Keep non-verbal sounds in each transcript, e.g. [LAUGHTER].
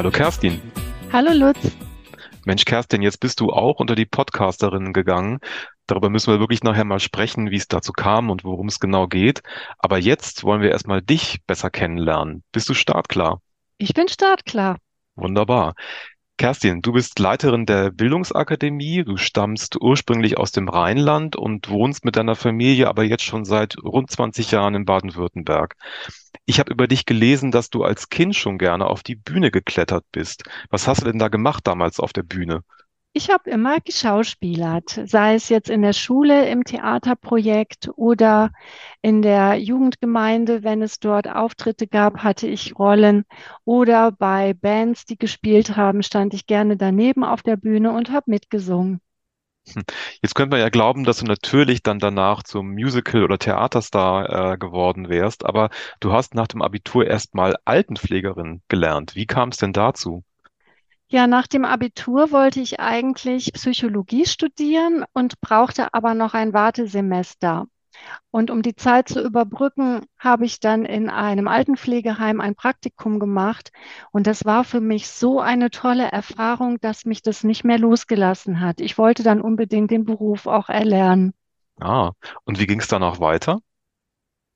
Hallo Kerstin. Hallo Lutz. Mensch Kerstin, jetzt bist du auch unter die Podcasterinnen gegangen. Darüber müssen wir wirklich nachher mal sprechen, wie es dazu kam und worum es genau geht. Aber jetzt wollen wir erstmal dich besser kennenlernen. Bist du startklar? Ich bin startklar. Wunderbar. Kerstin, du bist Leiterin der Bildungsakademie. Du stammst ursprünglich aus dem Rheinland und wohnst mit deiner Familie aber jetzt schon seit rund 20 Jahren in Baden-Württemberg. Ich habe über dich gelesen, dass du als Kind schon gerne auf die Bühne geklettert bist. Was hast du denn da gemacht damals auf der Bühne? Ich habe immer geschauspielert, sei es jetzt in der Schule im Theaterprojekt oder in der Jugendgemeinde, wenn es dort Auftritte gab, hatte ich Rollen oder bei Bands, die gespielt haben, stand ich gerne daneben auf der Bühne und habe mitgesungen. Hm. Jetzt könnte man ja glauben, dass du natürlich dann danach zum Musical- oder Theaterstar äh, geworden wärst, aber du hast nach dem Abitur erstmal Altenpflegerin gelernt. Wie kam es denn dazu? Ja, nach dem Abitur wollte ich eigentlich Psychologie studieren und brauchte aber noch ein Wartesemester. Und um die Zeit zu überbrücken, habe ich dann in einem Altenpflegeheim ein Praktikum gemacht. Und das war für mich so eine tolle Erfahrung, dass mich das nicht mehr losgelassen hat. Ich wollte dann unbedingt den Beruf auch erlernen. Ah, und wie ging es danach weiter?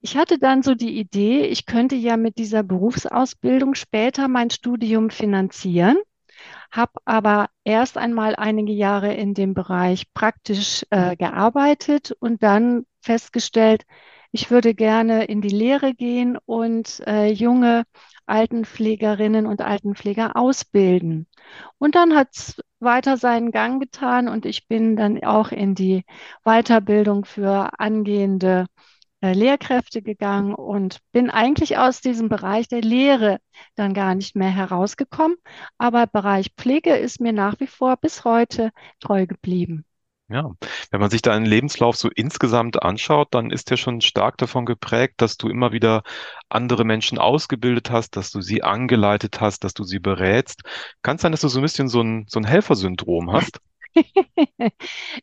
Ich hatte dann so die Idee, ich könnte ja mit dieser Berufsausbildung später mein Studium finanzieren habe aber erst einmal einige Jahre in dem Bereich praktisch äh, gearbeitet und dann festgestellt, ich würde gerne in die Lehre gehen und äh, junge Altenpflegerinnen und Altenpfleger ausbilden. Und dann hat es weiter seinen Gang getan und ich bin dann auch in die Weiterbildung für angehende Lehrkräfte gegangen und bin eigentlich aus diesem Bereich der Lehre dann gar nicht mehr herausgekommen. Aber Bereich Pflege ist mir nach wie vor bis heute treu geblieben. Ja, wenn man sich deinen Lebenslauf so insgesamt anschaut, dann ist der schon stark davon geprägt, dass du immer wieder andere Menschen ausgebildet hast, dass du sie angeleitet hast, dass du sie berätst. Kann es sein, dass du so ein bisschen so ein, so ein Helfersyndrom hast? [LAUGHS]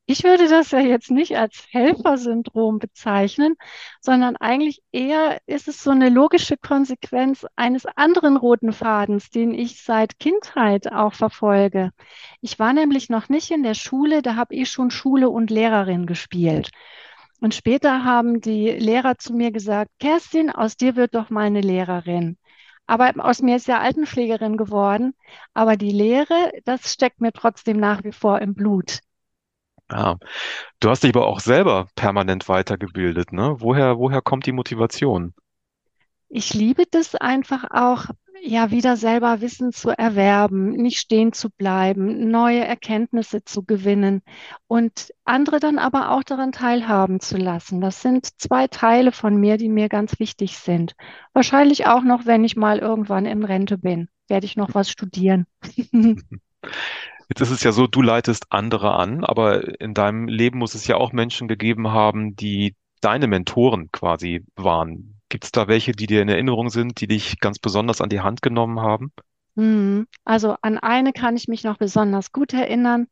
Ich würde das ja jetzt nicht als Helfersyndrom bezeichnen, sondern eigentlich eher ist es so eine logische Konsequenz eines anderen roten Fadens, den ich seit Kindheit auch verfolge. Ich war nämlich noch nicht in der Schule, da habe ich schon Schule und Lehrerin gespielt. Und später haben die Lehrer zu mir gesagt, Kerstin, aus dir wird doch mal eine Lehrerin. Aber aus mir ist ja Altenpflegerin geworden. Aber die Lehre, das steckt mir trotzdem nach wie vor im Blut. Ja, du hast dich aber auch selber permanent weitergebildet, ne? Woher, woher kommt die Motivation? Ich liebe das einfach auch, ja, wieder selber Wissen zu erwerben, nicht stehen zu bleiben, neue Erkenntnisse zu gewinnen und andere dann aber auch daran teilhaben zu lassen. Das sind zwei Teile von mir, die mir ganz wichtig sind. Wahrscheinlich auch noch, wenn ich mal irgendwann in Rente bin, werde ich noch was studieren. [LAUGHS] Jetzt ist es ja so, du leitest andere an, aber in deinem Leben muss es ja auch Menschen gegeben haben, die deine Mentoren quasi waren. Gibt es da welche, die dir in Erinnerung sind, die dich ganz besonders an die Hand genommen haben? Hm, Also an eine kann ich mich noch besonders gut erinnern.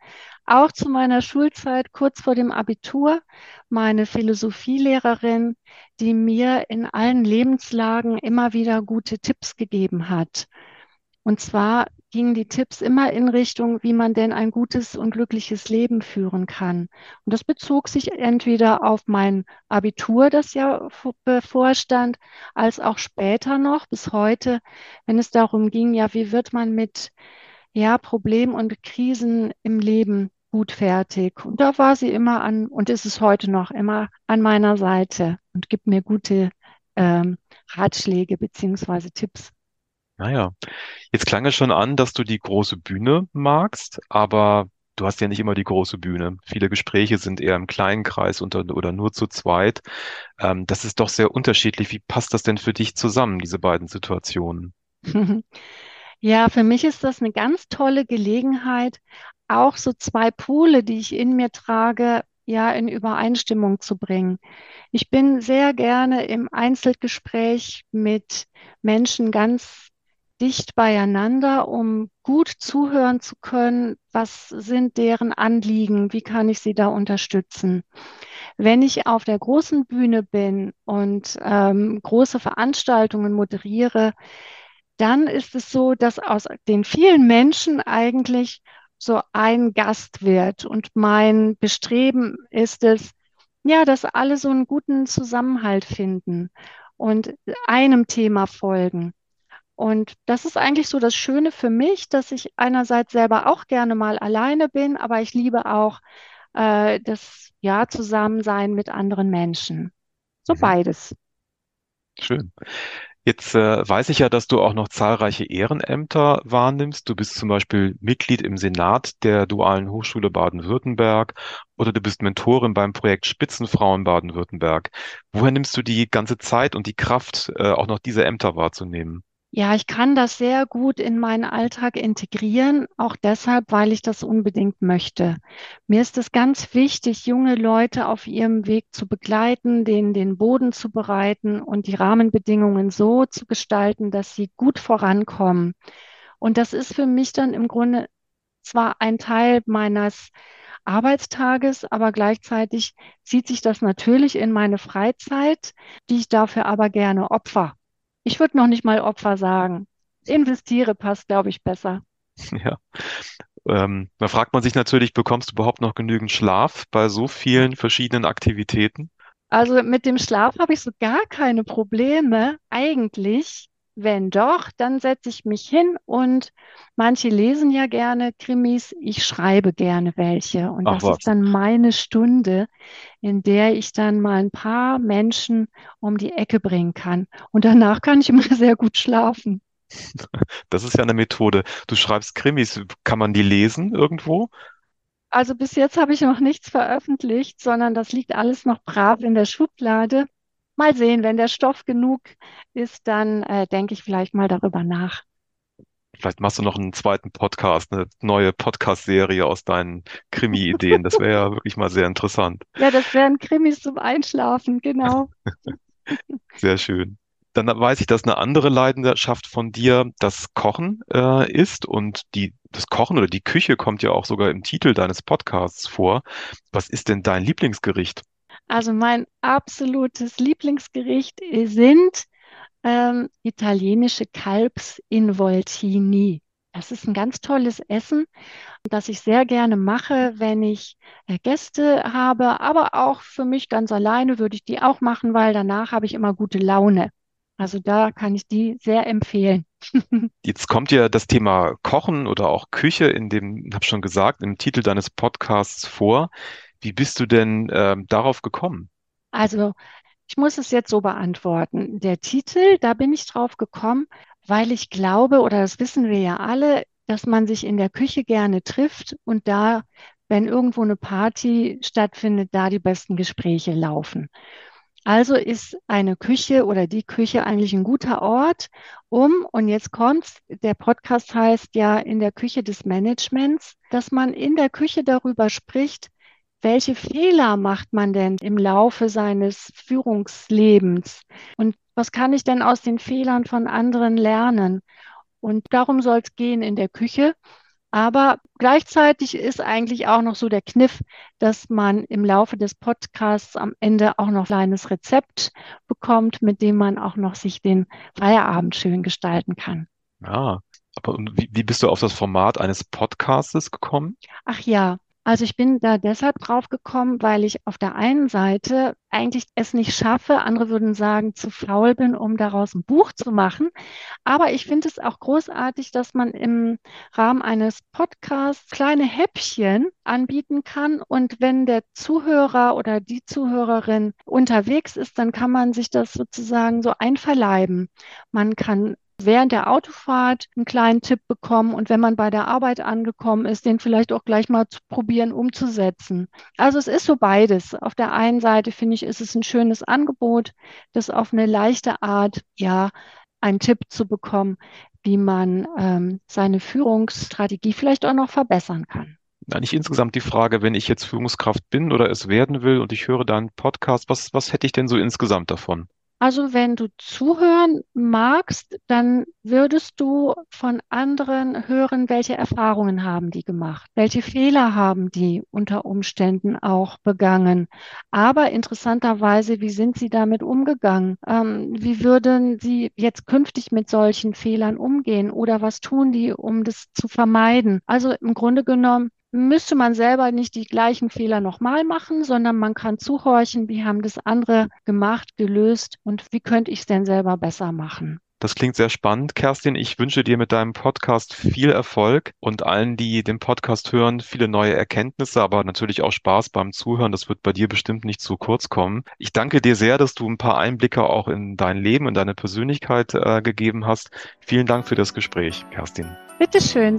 Auch zu meiner Schulzeit, kurz vor dem Abitur, meine Philosophielehrerin, die mir in allen Lebenslagen immer wieder gute Tipps gegeben hat. Und zwar gingen die Tipps immer in Richtung, wie man denn ein gutes und glückliches Leben führen kann. Und das bezog sich entweder auf mein Abitur, das ja bevorstand, als auch später noch, bis heute, wenn es darum ging, ja, wie wird man mit ja, Problemen und Krisen im Leben gut fertig. Und da war sie immer an, und ist es heute noch immer an meiner Seite und gibt mir gute ähm, Ratschläge beziehungsweise Tipps. Naja, jetzt klang es schon an, dass du die große Bühne magst, aber du hast ja nicht immer die große Bühne. Viele Gespräche sind eher im kleinen Kreis unter, oder nur zu zweit. Ähm, das ist doch sehr unterschiedlich. Wie passt das denn für dich zusammen, diese beiden Situationen? [LAUGHS] Ja, für mich ist das eine ganz tolle Gelegenheit, auch so zwei Pole, die ich in mir trage, ja, in Übereinstimmung zu bringen. Ich bin sehr gerne im Einzelgespräch mit Menschen ganz dicht beieinander, um gut zuhören zu können, was sind deren Anliegen, wie kann ich sie da unterstützen. Wenn ich auf der großen Bühne bin und ähm, große Veranstaltungen moderiere, dann ist es so, dass aus den vielen Menschen eigentlich so ein Gast wird. Und mein Bestreben ist es, ja, dass alle so einen guten Zusammenhalt finden und einem Thema folgen. Und das ist eigentlich so das Schöne für mich, dass ich einerseits selber auch gerne mal alleine bin, aber ich liebe auch äh, das ja Zusammensein mit anderen Menschen. So Mhm. beides. Schön. Jetzt äh, weiß ich ja, dass du auch noch zahlreiche Ehrenämter wahrnimmst. Du bist zum Beispiel Mitglied im Senat der Dualen Hochschule Baden-Württemberg oder du bist Mentorin beim Projekt Spitzenfrauen Baden-Württemberg. Woher nimmst du die ganze Zeit und die Kraft, äh, auch noch diese Ämter wahrzunehmen? Ja, ich kann das sehr gut in meinen Alltag integrieren, auch deshalb, weil ich das unbedingt möchte. Mir ist es ganz wichtig, junge Leute auf ihrem Weg zu begleiten, denen den Boden zu bereiten und die Rahmenbedingungen so zu gestalten, dass sie gut vorankommen. Und das ist für mich dann im Grunde zwar ein Teil meines Arbeitstages, aber gleichzeitig zieht sich das natürlich in meine Freizeit, die ich dafür aber gerne opfer. Ich würde noch nicht mal Opfer sagen. Investiere passt, glaube ich, besser. [LAUGHS] Ja. Ähm, da fragt man sich natürlich, bekommst du überhaupt noch genügend Schlaf bei so vielen verschiedenen Aktivitäten? Also mit dem Schlaf habe ich so gar keine Probleme. Eigentlich, wenn doch, dann setze ich mich hin und manche lesen ja gerne Krimis. Ich schreibe gerne welche. Und Ach das ist was, dann meine Stunde, in der ich dann mal ein paar Menschen um die Ecke bringen kann. Und danach kann ich immer [LAUGHS] sehr gut schlafen. das ist ja eine Methode. Du schreibst Krimis, kann man die lesen irgendwo? Also bis jetzt habe ich noch nichts veröffentlicht, sondern das liegt alles noch brav in der Schublade. Mal sehen, wenn der Stoff genug ist, dann äh, denke ich vielleicht mal darüber nach. Vielleicht machst du noch einen zweiten Podcast, eine neue Podcast-Serie aus deinen Krimi-Ideen. Das wäre ja [LAUGHS] wirklich mal sehr interessant. Ja, das wären Krimis zum Einschlafen, genau. [LAUGHS] Sehr schön. Dann weiß ich, dass eine andere Leidenschaft von dir das Kochen äh, ist und die, das Kochen oder die Küche kommt ja auch sogar im Titel deines Podcasts vor. Was ist denn dein Lieblingsgericht? Also mein absolutes Lieblingsgericht sind ähm, italienische Kalbsinvoltini. Das ist ein ganz tolles Essen, das ich sehr gerne mache, wenn ich äh, Gäste habe, aber auch für mich ganz alleine würde ich die auch machen, weil danach habe ich immer gute Laune. Also da kann ich die sehr empfehlen. [LAUGHS] Jetzt kommt ja das Thema Kochen oder auch Küche in dem, hab schon gesagt, im Titel deines Podcasts vor. Wie bist du denn ähm, darauf gekommen? Also ich muss es jetzt so beantworten. Der Titel, da bin ich drauf gekommen, weil ich glaube, oder das wissen wir ja alle, dass man sich in der Küche gerne trifft und da, wenn irgendwo eine Party stattfindet, da die besten Gespräche laufen. Also ist eine Küche oder die Küche eigentlich ein guter Ort, um, und jetzt kommt's, der Podcast heißt ja in der Küche des Managements, dass man in der Küche darüber spricht, welche Fehler macht man denn im Laufe seines Führungslebens? Und was kann ich denn aus den Fehlern von anderen lernen? Und darum soll es gehen in der Küche. Aber gleichzeitig ist eigentlich auch noch so der Kniff, dass man im Laufe des Podcasts am Ende auch noch ein kleines Rezept bekommt, mit dem man auch noch sich den Feierabend schön gestalten kann. Ja, aber und wie, wie bist du auf das Format eines Podcastes gekommen? Ach ja, also ich bin da deshalb drauf gekommen, weil ich auf der einen Seite eigentlich es nicht schaffe, andere würden sagen, zu faul bin, um daraus ein Buch zu machen. Aber ich finde es auch großartig, dass man im Rahmen eines Podcasts kleine Häppchen anbieten kann. Und wenn der Zuhörer oder die Zuhörerin unterwegs ist, dann kann man sich das sozusagen so einverleiben. Man kann während der Autofahrt einen kleinen Tipp bekommen und wenn man bei der Arbeit angekommen ist, den vielleicht auch gleich mal zu probieren umzusetzen. Also es ist so beides. Auf der einen Seite finde ich, ist es ein schönes Angebot, das auf eine leichte Art, ja, einen Tipp zu bekommen, wie man ähm, seine Führungsstrategie vielleicht auch noch verbessern kann. Eigentlich insgesamt die Frage, wenn ich jetzt Führungskraft bin oder es werden will und ich höre deinen Podcast, was, was hätte ich denn so insgesamt davon? Also wenn du zuhören magst, dann würdest du von anderen hören, welche Erfahrungen haben die gemacht, welche Fehler haben die unter Umständen auch begangen. Aber interessanterweise, wie sind sie damit umgegangen? Ähm, wie würden sie jetzt künftig mit solchen Fehlern umgehen oder was tun die, um das zu vermeiden? Also im Grunde genommen müsste man selber nicht die gleichen Fehler nochmal machen, sondern man kann zuhorchen, wie haben das andere gemacht, gelöst und wie könnte ich es denn selber besser machen. Das klingt sehr spannend, Kerstin. Ich wünsche dir mit deinem Podcast viel Erfolg und allen, die den Podcast hören, viele neue Erkenntnisse, aber natürlich auch Spaß beim Zuhören. Das wird bei dir bestimmt nicht zu kurz kommen. Ich danke dir sehr, dass du ein paar Einblicke auch in dein Leben, in deine Persönlichkeit äh, gegeben hast. Vielen Dank für das Gespräch, Kerstin. Bitteschön.